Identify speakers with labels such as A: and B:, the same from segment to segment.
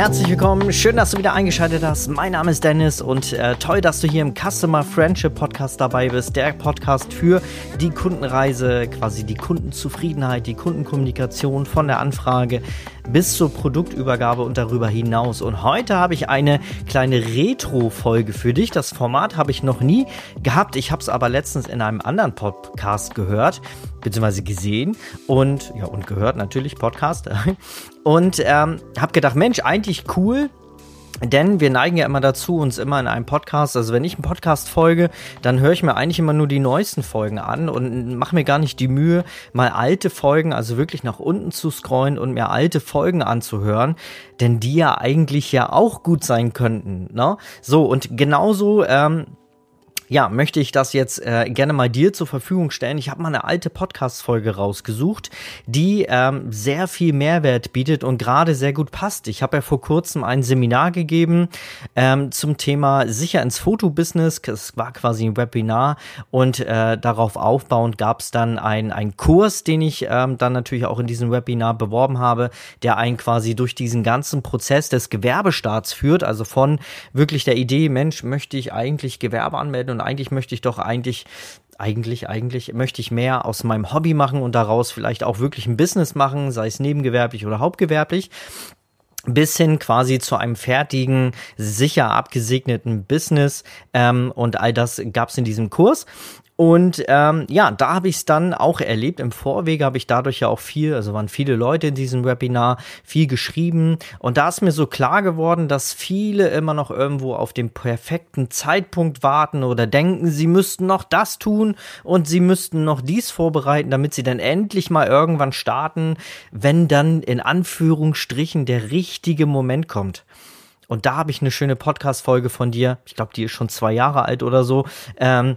A: Herzlich willkommen. Schön, dass du wieder eingeschaltet hast. Mein Name ist Dennis und äh, toll, dass du hier im Customer Friendship Podcast dabei bist. Der Podcast für die Kundenreise, quasi die Kundenzufriedenheit, die Kundenkommunikation von der Anfrage bis zur Produktübergabe und darüber hinaus. Und heute habe ich eine kleine Retro-Folge für dich. Das Format habe ich noch nie gehabt. Ich habe es aber letztens in einem anderen Podcast gehört, beziehungsweise gesehen und ja und gehört natürlich Podcast. Und ähm, habe gedacht, Mensch, eigentlich cool denn wir neigen ja immer dazu, uns immer in einem Podcast, also wenn ich einen Podcast folge, dann höre ich mir eigentlich immer nur die neuesten Folgen an und mache mir gar nicht die Mühe, mal alte Folgen, also wirklich nach unten zu scrollen und mir alte Folgen anzuhören, denn die ja eigentlich ja auch gut sein könnten. Ne? So, und genauso ähm, ja, möchte ich das jetzt äh, gerne mal dir zur Verfügung stellen. Ich habe mal eine alte Podcast-Folge rausgesucht, die ähm, sehr viel Mehrwert bietet und gerade sehr gut passt. Ich habe ja vor kurzem ein Seminar gegeben ähm, zum Thema sicher ins Fotobusiness. Es war quasi ein Webinar und äh, darauf aufbauend gab es dann ein, ein Kurs, den ich ähm, dann natürlich auch in diesem Webinar beworben habe, der einen quasi durch diesen ganzen Prozess des Gewerbestarts führt. Also von wirklich der Idee, Mensch, möchte ich eigentlich Gewerbe anmelden eigentlich möchte ich doch eigentlich eigentlich, eigentlich möchte ich mehr aus meinem Hobby machen und daraus vielleicht auch wirklich ein Business machen, sei es nebengewerblich oder hauptgewerblich bis hin quasi zu einem fertigen, sicher abgesegneten Business. Ähm, und all das gab es in diesem Kurs. Und ähm, ja, da habe ich es dann auch erlebt. Im Vorwege habe ich dadurch ja auch viel, also waren viele Leute in diesem Webinar, viel geschrieben. Und da ist mir so klar geworden, dass viele immer noch irgendwo auf den perfekten Zeitpunkt warten oder denken, sie müssten noch das tun und sie müssten noch dies vorbereiten, damit sie dann endlich mal irgendwann starten, wenn dann in Anführungsstrichen der richtige Moment kommt. Und da habe ich eine schöne Podcast-Folge von dir. Ich glaube, die ist schon zwei Jahre alt oder so. Ähm,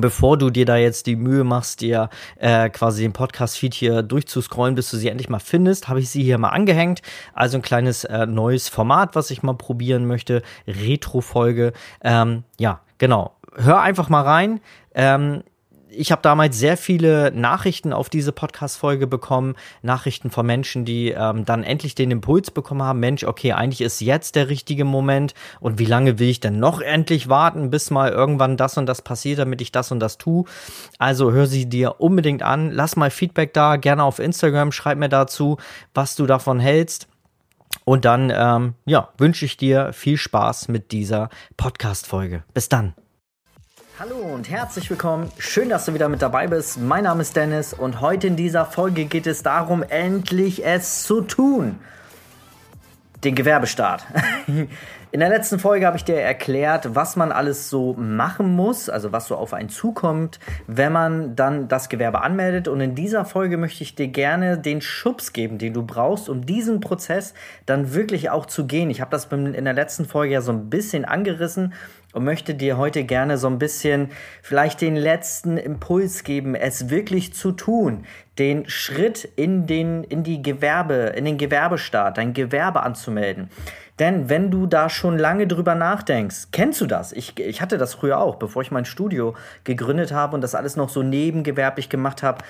A: bevor du dir da jetzt die Mühe machst, dir äh, quasi den Podcast-Feed hier durchzuscrollen, bis du sie endlich mal findest, habe ich sie hier mal angehängt. Also ein kleines äh, neues Format, was ich mal probieren möchte. Retro-Folge. Ähm, ja, genau. Hör einfach mal rein. Ähm, ich habe damals sehr viele Nachrichten auf diese Podcast-Folge bekommen, Nachrichten von Menschen, die ähm, dann endlich den Impuls bekommen haben, Mensch, okay, eigentlich ist jetzt der richtige Moment und wie lange will ich denn noch endlich warten, bis mal irgendwann das und das passiert, damit ich das und das tue. Also hör sie dir unbedingt an, lass mal Feedback da, gerne auf Instagram, schreib mir dazu, was du davon hältst. Und dann, ähm, ja, wünsche ich dir viel Spaß mit dieser Podcast-Folge. Bis dann. Hallo und herzlich willkommen. Schön, dass du wieder mit dabei bist. Mein Name ist Dennis und heute in dieser Folge geht es darum, endlich es zu tun. Den Gewerbestart. In der letzten Folge habe ich dir erklärt, was man alles so machen muss, also was so auf einen zukommt, wenn man dann das Gewerbe anmeldet. Und in dieser Folge möchte ich dir gerne den Schubs geben, den du brauchst, um diesen Prozess dann wirklich auch zu gehen. Ich habe das in der letzten Folge ja so ein bisschen angerissen und möchte dir heute gerne so ein bisschen vielleicht den letzten Impuls geben, es wirklich zu tun, den Schritt in den in die Gewerbe, in den Gewerbestaat, dein Gewerbe anzumelden. Denn wenn du da schon lange drüber nachdenkst, kennst du das? Ich, ich hatte das früher auch, bevor ich mein Studio gegründet habe und das alles noch so nebengewerblich gemacht habe,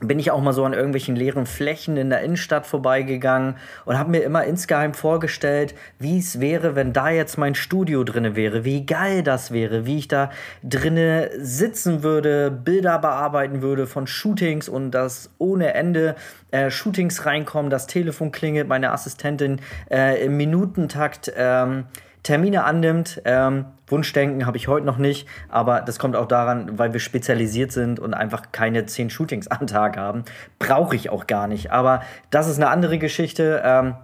A: bin ich auch mal so an irgendwelchen leeren Flächen in der Innenstadt vorbeigegangen und habe mir immer insgeheim vorgestellt, wie es wäre, wenn da jetzt mein Studio drinne wäre, wie geil das wäre, wie ich da drinne sitzen würde, Bilder bearbeiten würde von Shootings und das ohne Ende äh, Shootings reinkommen, das Telefon klingelt, meine Assistentin äh, im Minutentakt ähm, Termine annimmt. Ähm, Wunschdenken habe ich heute noch nicht, aber das kommt auch daran, weil wir spezialisiert sind und einfach keine zehn Shootings am Tag haben. Brauche ich auch gar nicht. Aber das ist eine andere Geschichte. Ähm,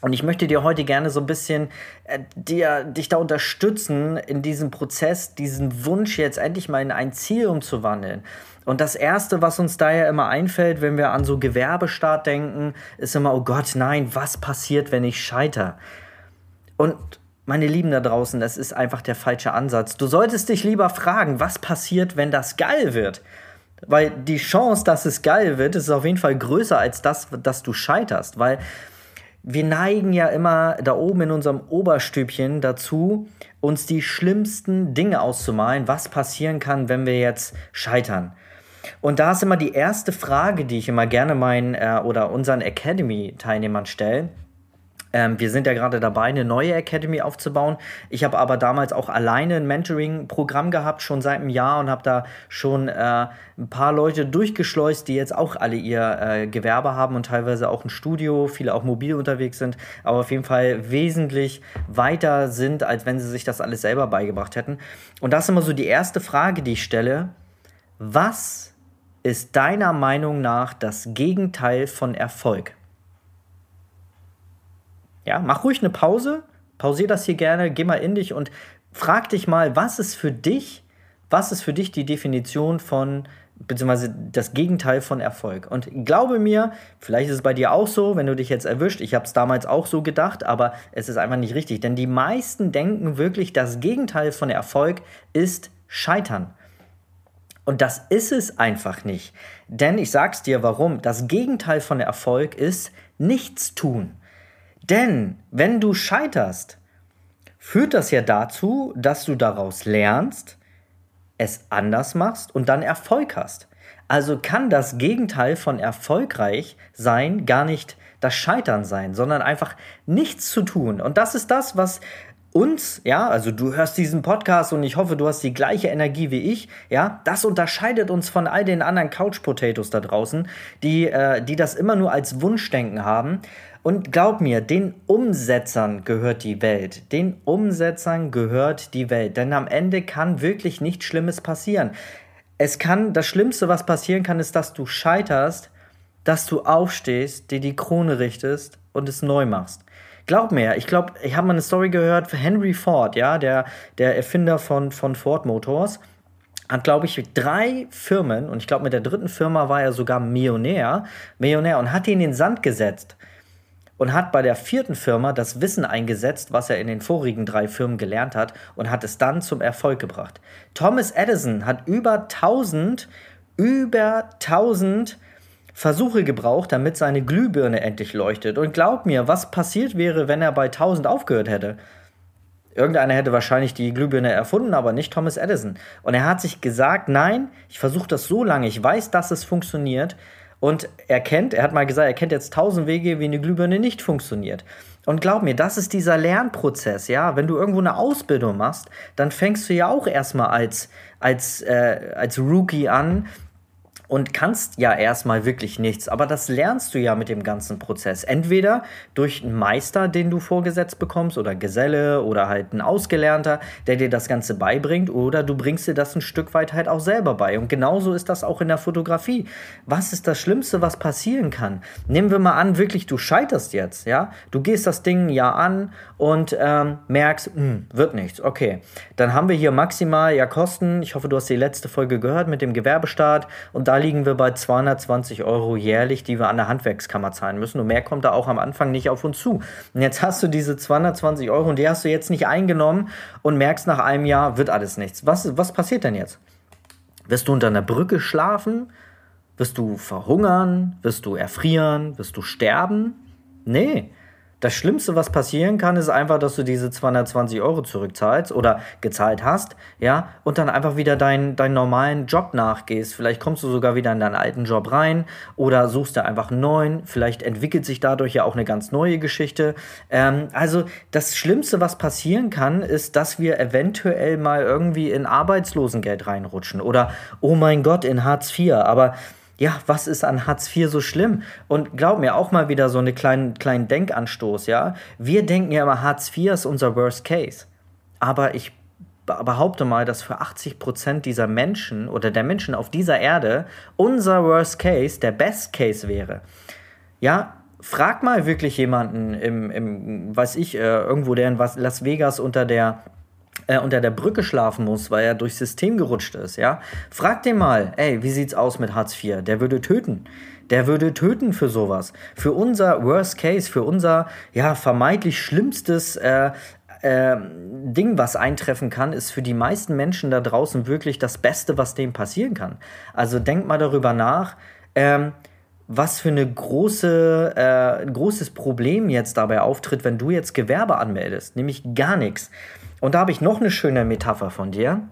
A: und ich möchte dir heute gerne so ein bisschen äh, dir, dich da unterstützen in diesem Prozess, diesen Wunsch jetzt endlich mal in ein Ziel umzuwandeln. Und das Erste, was uns da ja immer einfällt, wenn wir an so Gewerbestart denken, ist immer, oh Gott, nein, was passiert, wenn ich scheitere? Und meine Lieben da draußen, das ist einfach der falsche Ansatz. Du solltest dich lieber fragen, was passiert, wenn das geil wird? Weil die Chance, dass es geil wird, ist auf jeden Fall größer als das, dass du scheiterst. Weil wir neigen ja immer da oben in unserem Oberstübchen dazu, uns die schlimmsten Dinge auszumalen, was passieren kann, wenn wir jetzt scheitern. Und da ist immer die erste Frage, die ich immer gerne meinen äh, oder unseren Academy-Teilnehmern stelle Ähm, wir sind ja gerade dabei, eine neue Academy aufzubauen. Ich habe aber damals auch alleine ein Mentoring-Programm gehabt, schon seit einem Jahr und habe da schon äh, ein paar Leute durchgeschleust, die jetzt auch alle ihr äh, Gewerbe haben und teilweise auch ein Studio, viele auch mobil unterwegs sind, aber auf jeden Fall wesentlich weiter sind, als wenn sie sich das alles selber beigebracht hätten. Und das ist immer so die erste Frage, die ich stelle. Was ist deiner Meinung nach das Gegenteil von Erfolg? Ja, mach ruhig eine Pause, pausier das hier gerne, geh mal in dich und frag dich mal, was ist für dich, was ist für dich die Definition von beziehungsweise das Gegenteil von Erfolg. Und glaube mir, vielleicht ist es bei dir auch so, wenn du dich jetzt erwischt. Ich habe es damals auch so gedacht, aber es ist einfach nicht richtig. Denn die meisten denken wirklich, das Gegenteil von Erfolg ist Scheitern. Und das ist es einfach nicht. Denn ich sag's dir warum. Das Gegenteil von Erfolg ist nichts tun. Denn wenn du scheiterst, führt das ja dazu, dass du daraus lernst, es anders machst und dann Erfolg hast. Also kann das Gegenteil von erfolgreich sein gar nicht das Scheitern sein, sondern einfach nichts zu tun. Und das ist das, was uns, ja, also du hörst diesen Podcast und ich hoffe, du hast die gleiche Energie wie ich, ja, das unterscheidet uns von all den anderen Couch Potatoes da draußen, die, äh, die das immer nur als Wunschdenken haben. Und glaub mir, den Umsetzern gehört die Welt. Den Umsetzern gehört die Welt. Denn am Ende kann wirklich nichts Schlimmes passieren. Es kann, das Schlimmste, was passieren kann, ist, dass du scheiterst, dass du aufstehst, dir die Krone richtest und es neu machst. Glaub mir, ich glaube, ich habe mal eine Story gehört, Henry Ford, ja, der, der Erfinder von, von Ford Motors, hat, glaube ich, drei Firmen und ich glaube, mit der dritten Firma war er sogar Millionär, Millionär und hat die in den Sand gesetzt und hat bei der vierten Firma das Wissen eingesetzt, was er in den vorigen drei Firmen gelernt hat und hat es dann zum Erfolg gebracht. Thomas Edison hat über 1000, über 1000 Versuche gebraucht, damit seine Glühbirne endlich leuchtet. Und glaub mir, was passiert wäre, wenn er bei 1000 aufgehört hätte? Irgendeiner hätte wahrscheinlich die Glühbirne erfunden, aber nicht Thomas Edison. Und er hat sich gesagt, nein, ich versuche das so lange, ich weiß, dass es funktioniert. Und er kennt, er hat mal gesagt, er kennt jetzt tausend Wege, wie eine Glühbirne nicht funktioniert. Und glaub mir, das ist dieser Lernprozess, ja. Wenn du irgendwo eine Ausbildung machst, dann fängst du ja auch erstmal als, als, äh, als Rookie an, und kannst ja erstmal wirklich nichts. Aber das lernst du ja mit dem ganzen Prozess. Entweder durch einen Meister, den du vorgesetzt bekommst, oder Geselle oder halt ein Ausgelernter, der dir das Ganze beibringt, oder du bringst dir das ein Stück weit halt auch selber bei. Und genauso ist das auch in der Fotografie. Was ist das Schlimmste, was passieren kann? Nehmen wir mal an, wirklich, du scheiterst jetzt, ja? Du gehst das Ding Jahr an und ähm, merkst, mh, hm, wird nichts. Okay, dann haben wir hier maximal ja Kosten. Ich hoffe, du hast die letzte Folge gehört mit dem Gewerbestaat und da liegen wir bei 220 Euro jährlich, die wir an der Handwerkskammer zahlen müssen. Und mehr kommt da auch am Anfang nicht auf uns zu. Und jetzt hast du diese 220 Euro und die hast du jetzt nicht eingenommen und merkst nach einem Jahr, wird alles nichts. Was, was passiert denn jetzt? Wirst du unter einer Brücke schlafen? Wirst du verhungern? Wirst du erfrieren? Wirst du sterben? Nee. Das Schlimmste, was passieren kann, ist einfach, dass du diese 220 Euro zurückzahlst oder gezahlt hast, ja, und dann einfach wieder deinen, deinen normalen Job nachgehst. Vielleicht kommst du sogar wieder in deinen alten Job rein oder suchst dir einfach einen neuen. Vielleicht entwickelt sich dadurch ja auch eine ganz neue Geschichte. Ähm, also das Schlimmste, was passieren kann, ist, dass wir eventuell mal irgendwie in Arbeitslosengeld reinrutschen oder, oh mein Gott, in Hartz IV. Aber ja, was ist an Hartz IV so schlimm? Und glaub mir, auch mal wieder so einen kleinen, kleinen Denkanstoß, ja. Wir denken ja immer, Hartz IV ist unser Worst Case. Aber ich behaupte mal, dass für 80 Prozent dieser Menschen oder der Menschen auf dieser Erde unser Worst Case der Best Case wäre. Ja, frag mal wirklich jemanden im, im weiß ich, äh, irgendwo, der in Las Vegas unter der äh, unter der Brücke schlafen muss, weil er durchs System gerutscht ist, ja, frag den mal, ey, wie sieht's aus mit Hartz IV? Der würde töten. Der würde töten für sowas. Für unser Worst Case, für unser, ja, vermeintlich schlimmstes äh, äh, Ding, was eintreffen kann, ist für die meisten Menschen da draußen wirklich das Beste, was dem passieren kann. Also denk mal darüber nach, ähm, was für eine große, äh, ein großes Problem jetzt dabei auftritt, wenn du jetzt Gewerbe anmeldest, nämlich gar nichts. Und da habe ich noch eine schöne Metapher von dir.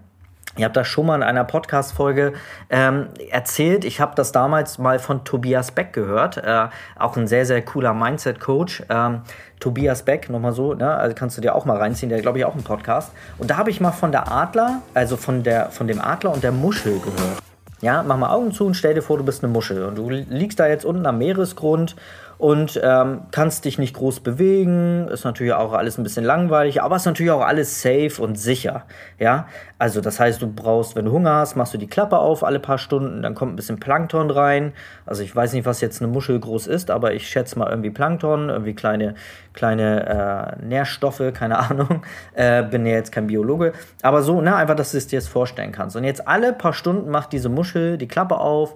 A: Ich habe das schon mal in einer Podcast-Folge ähm, erzählt. Ich habe das damals mal von Tobias Beck gehört. Äh, auch ein sehr, sehr cooler Mindset-Coach. Ähm, Tobias Beck, nochmal so, ne? also kannst du dir auch mal reinziehen, der glaube ich auch einen Podcast. Und da habe ich mal von der Adler, also von, der, von dem Adler und der Muschel gehört. Ja, mach mal Augen zu und stell dir vor, du bist eine Muschel und du liegst da jetzt unten am Meeresgrund und ähm, kannst dich nicht groß bewegen. Ist natürlich auch alles ein bisschen langweilig, aber ist natürlich auch alles safe und sicher. Ja, also das heißt, du brauchst, wenn du Hunger hast, machst du die Klappe auf alle paar Stunden, dann kommt ein bisschen Plankton rein. Also ich weiß nicht, was jetzt eine Muschel groß ist, aber ich schätze mal irgendwie Plankton, irgendwie kleine, kleine äh, Nährstoffe, keine Ahnung. Äh, bin ja jetzt kein Biologe. Aber so, ne, einfach, dass du es dir jetzt vorstellen kannst. Und jetzt alle paar Stunden macht diese Muschel die Klappe auf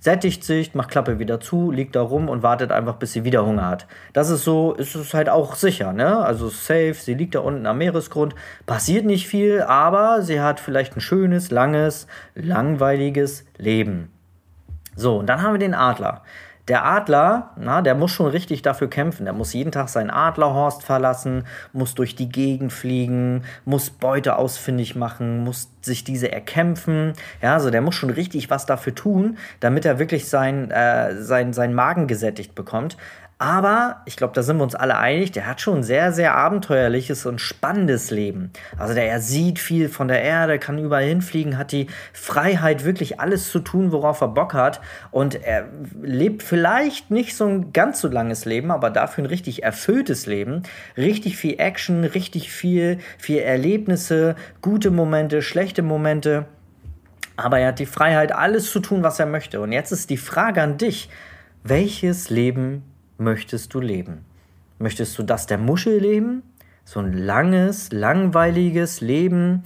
A: sättigt sich, macht Klappe wieder zu, liegt da rum und wartet einfach, bis sie wieder Hunger hat. Das ist so, ist es halt auch sicher, ne? Also safe, sie liegt da unten am Meeresgrund, passiert nicht viel, aber sie hat vielleicht ein schönes, langes, langweiliges Leben. So, und dann haben wir den Adler. Der Adler, na, der muss schon richtig dafür kämpfen. Der muss jeden Tag seinen Adlerhorst verlassen, muss durch die Gegend fliegen, muss Beute ausfindig machen, muss sich diese erkämpfen. Ja, also der muss schon richtig was dafür tun, damit er wirklich sein, äh, sein, sein Magen gesättigt bekommt. Aber ich glaube, da sind wir uns alle einig, der hat schon ein sehr, sehr abenteuerliches und spannendes Leben. Also der er sieht viel von der Erde, kann überall hinfliegen, hat die Freiheit, wirklich alles zu tun, worauf er Bock hat. Und er lebt vielleicht nicht so ein ganz so langes Leben, aber dafür ein richtig erfülltes Leben. Richtig viel Action, richtig viel, viel Erlebnisse, gute Momente, schlechte Momente. Aber er hat die Freiheit, alles zu tun, was er möchte. Und jetzt ist die Frage an dich. Welches Leben möchtest du leben? Möchtest du das der Muschel leben? So ein langes, langweiliges Leben.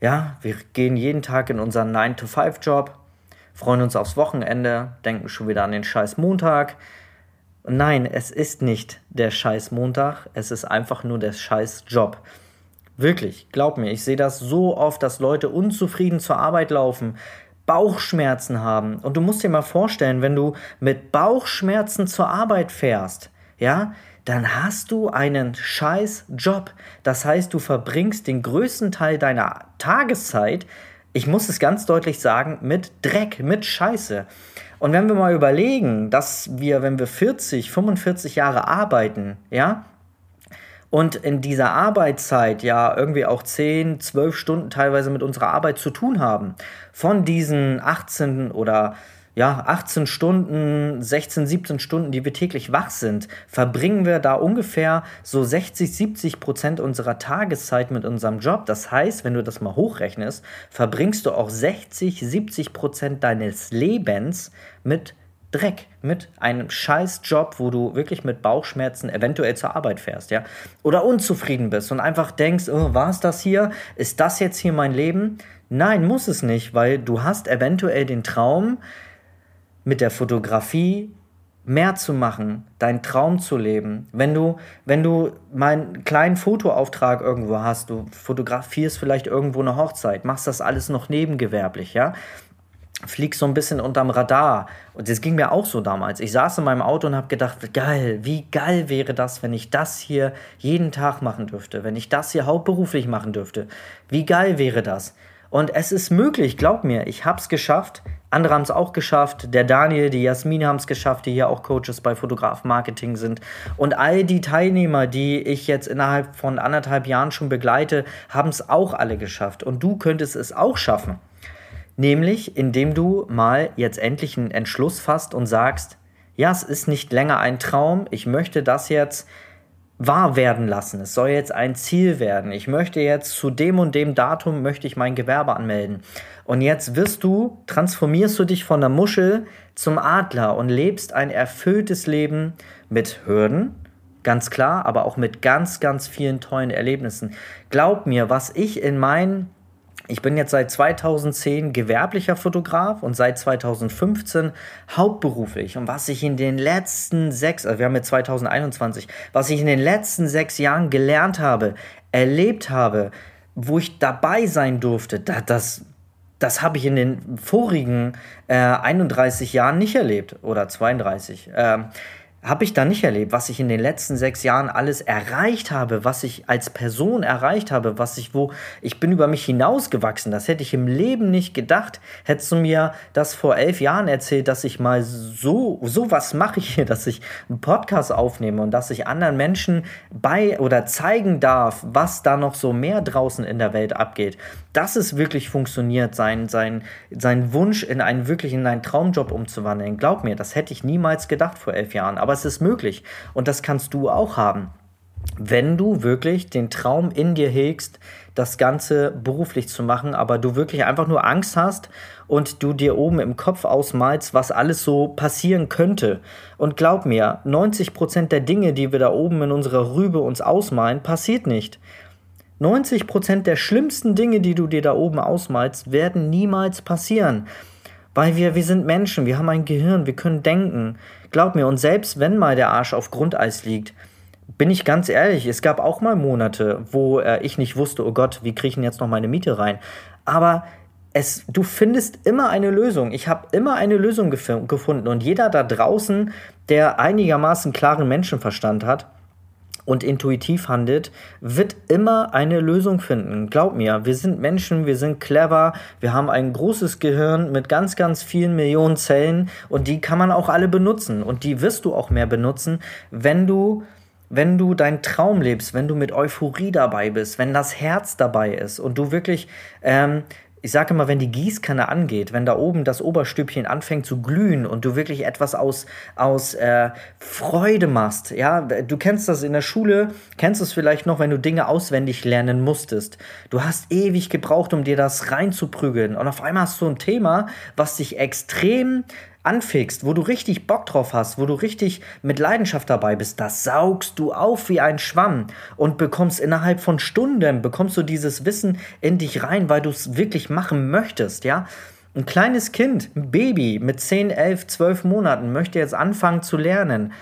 A: Ja, wir gehen jeden Tag in unseren 9-to-5-Job, freuen uns aufs Wochenende, denken schon wieder an den scheiß Montag. nein, es ist nicht der scheiß Montag, es ist einfach nur der scheiß Job. Wirklich, glaub mir, ich sehe das so oft, dass Leute unzufrieden zur Arbeit laufen, Bauchschmerzen haben. Und du musst dir mal vorstellen, wenn du mit Bauchschmerzen zur Arbeit fährst, ja, dann hast du einen scheiß Job. Das heißt, du verbringst den größten Teil deiner Tageszeit, ich muss es ganz deutlich sagen, mit Dreck, mit Scheiße. Und wenn wir mal überlegen, dass wir, wenn wir 40, 45 Jahre arbeiten, ja, und in dieser Arbeitszeit ja irgendwie auch 10, 12 Stunden teilweise mit unserer Arbeit zu tun haben. Von diesen 18 oder ja, 18 Stunden, 16, 17 Stunden, die wir täglich wach sind, verbringen wir da ungefähr so 60, 70 Prozent unserer Tageszeit mit unserem Job. Das heißt, wenn du das mal hochrechnest, verbringst du auch 60, 70 Prozent deines Lebens mit Dreck, mit einem scheiß Job, wo du wirklich mit Bauchschmerzen eventuell zur Arbeit fährst, ja, oder unzufrieden bist und einfach denkst, oh, war es das hier? Ist das jetzt hier mein Leben? Nein, muss es nicht, weil du hast eventuell den Traum, mit der Fotografie mehr zu machen, deinen Traum zu leben. Wenn du, wenn du mal einen kleinen Fotoauftrag irgendwo hast, du fotografierst vielleicht irgendwo eine Hochzeit, machst das alles noch nebengewerblich, ja, fliegst so ein bisschen unterm Radar. Und das ging mir auch so damals. Ich saß in meinem Auto und habe gedacht, geil, wie geil wäre das, wenn ich das hier jeden Tag machen dürfte, wenn ich das hier hauptberuflich machen dürfte. Wie geil wäre das? Und es ist möglich, glaub mir, ich habe es geschafft. Andere haben es auch geschafft. Der Daniel, die Jasmin haben es geschafft, die hier auch Coaches bei Fotograf Marketing sind. Und all die Teilnehmer, die ich jetzt innerhalb von anderthalb Jahren schon begleite, haben es auch alle geschafft. Und du könntest es auch schaffen. Nämlich, indem du mal jetzt endlich einen Entschluss fasst und sagst, ja, es ist nicht länger ein Traum, ich möchte das jetzt wahr werden lassen. Es soll jetzt ein Ziel werden. Ich möchte jetzt zu dem und dem Datum möchte ich mein Gewerbe anmelden. Und jetzt wirst du, transformierst du dich von der Muschel zum Adler und lebst ein erfülltes Leben mit Hürden, ganz klar, aber auch mit ganz, ganz vielen tollen Erlebnissen. Glaub mir, was ich in meinen ich bin jetzt seit 2010 gewerblicher Fotograf und seit 2015 hauptberuflich. Und was ich in den letzten sechs, also wir haben jetzt 2021, was ich in den letzten sechs Jahren gelernt habe, erlebt habe, wo ich dabei sein durfte, das, das habe ich in den vorigen äh, 31 Jahren nicht erlebt oder 32. Ähm, habe ich da nicht erlebt, was ich in den letzten sechs Jahren alles erreicht habe, was ich als Person erreicht habe, was ich wo, ich bin über mich hinausgewachsen. Das hätte ich im Leben nicht gedacht. Hättest du mir das vor elf Jahren erzählt, dass ich mal so, so was mache ich hier, dass ich einen Podcast aufnehme und dass ich anderen Menschen bei oder zeigen darf, was da noch so mehr draußen in der Welt abgeht. Dass es wirklich funktioniert, sein, sein, sein Wunsch in einen wirklich in einen Traumjob umzuwandeln. Glaub mir, das hätte ich niemals gedacht vor elf Jahren. Aber es ist möglich. Und das kannst du auch haben. Wenn du wirklich den Traum in dir hegst, das Ganze beruflich zu machen, aber du wirklich einfach nur Angst hast und du dir oben im Kopf ausmalst, was alles so passieren könnte. Und glaub mir, 90% der Dinge, die wir da oben in unserer Rübe uns ausmalen, passiert nicht. 90% der schlimmsten Dinge, die du dir da oben ausmalst, werden niemals passieren. Weil wir, wir sind Menschen, wir haben ein Gehirn, wir können denken. Glaub mir, und selbst wenn mal der Arsch auf Grundeis liegt, bin ich ganz ehrlich, es gab auch mal Monate, wo äh, ich nicht wusste, oh Gott, wie kriege ich denn jetzt noch meine Miete rein? Aber es, du findest immer eine Lösung. Ich habe immer eine Lösung gef gefunden. Und jeder da draußen, der einigermaßen klaren Menschenverstand hat, und intuitiv handelt, wird immer eine Lösung finden. Glaub mir, wir sind Menschen, wir sind clever, wir haben ein großes Gehirn mit ganz, ganz vielen Millionen Zellen und die kann man auch alle benutzen und die wirst du auch mehr benutzen, wenn du wenn du deinen Traum lebst, wenn du mit Euphorie dabei bist, wenn das Herz dabei ist und du wirklich ähm, ich sage immer, wenn die Gießkanne angeht, wenn da oben das Oberstübchen anfängt zu glühen und du wirklich etwas aus, aus äh, Freude machst, ja, du kennst das in der Schule, kennst es vielleicht noch, wenn du Dinge auswendig lernen musstest. Du hast ewig gebraucht, um dir das reinzuprügeln und auf einmal hast du ein Thema, was dich extrem anfixt, wo du richtig Bock drauf hast, wo du richtig mit Leidenschaft dabei bist, das saugst du auf wie ein Schwamm und bekommst innerhalb von Stunden, bekommst du dieses Wissen in dich rein, weil du es wirklich machen möchtest, ja. Ein kleines Kind, ein Baby mit 10, 11, 12 Monaten möchte jetzt anfangen zu lernen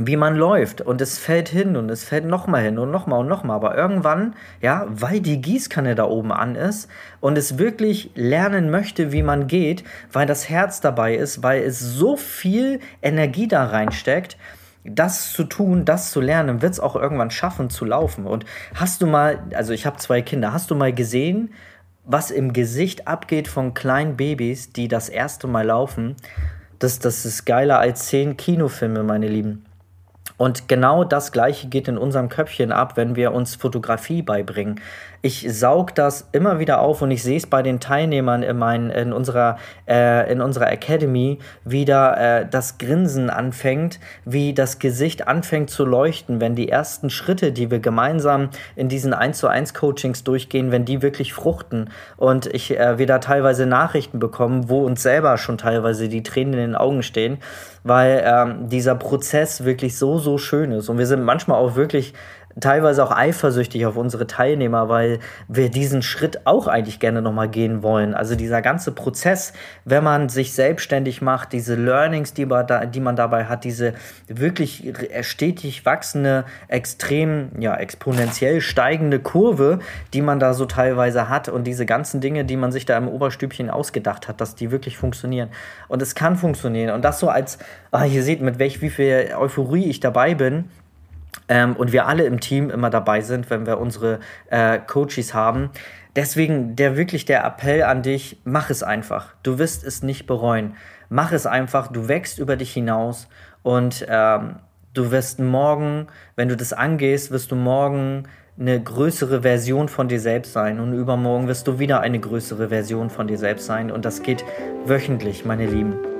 A: wie man läuft und es fällt hin und es fällt nochmal hin und nochmal und nochmal. Aber irgendwann, ja, weil die Gießkanne da oben an ist und es wirklich lernen möchte, wie man geht, weil das Herz dabei ist, weil es so viel Energie da reinsteckt, das zu tun, das zu lernen, wird es auch irgendwann schaffen zu laufen. Und hast du mal, also ich habe zwei Kinder, hast du mal gesehen, was im Gesicht abgeht von kleinen Babys, die das erste Mal laufen? Das, das ist geiler als zehn Kinofilme, meine Lieben. Und genau das Gleiche geht in unserem Köpfchen ab, wenn wir uns Fotografie beibringen. Ich saug das immer wieder auf und ich sehe es bei den Teilnehmern in, mein, in, unserer, äh, in unserer Academy, wie da äh, das Grinsen anfängt, wie das Gesicht anfängt zu leuchten, wenn die ersten Schritte, die wir gemeinsam in diesen 1 zu 1 Coachings durchgehen, wenn die wirklich fruchten und ich äh, wir da teilweise Nachrichten bekommen, wo uns selber schon teilweise die Tränen in den Augen stehen, weil ähm, dieser Prozess wirklich so, so schön ist. Und wir sind manchmal auch wirklich teilweise auch eifersüchtig auf unsere Teilnehmer, weil wir diesen Schritt auch eigentlich gerne nochmal gehen wollen. Also dieser ganze Prozess, wenn man sich selbstständig macht, diese Learnings, die man, da, die man dabei hat, diese wirklich stetig wachsende, extrem, ja, exponentiell steigende Kurve, die man da so teilweise hat und diese ganzen Dinge, die man sich da im Oberstübchen ausgedacht hat, dass die wirklich funktionieren. Und es kann funktionieren. Und das so als, ah, ihr seht, mit welch, wie viel Euphorie ich dabei bin ähm, und wir alle im Team immer dabei sind, wenn wir unsere äh, Coaches haben. Deswegen der wirklich der Appell an dich, mach es einfach. Du wirst es nicht bereuen. Mach es einfach, du wächst über dich hinaus und ähm, du wirst morgen, wenn du das angehst, wirst du morgen eine größere Version von dir selbst sein und übermorgen wirst du wieder eine größere Version von dir selbst sein und das geht wöchentlich, meine Lieben.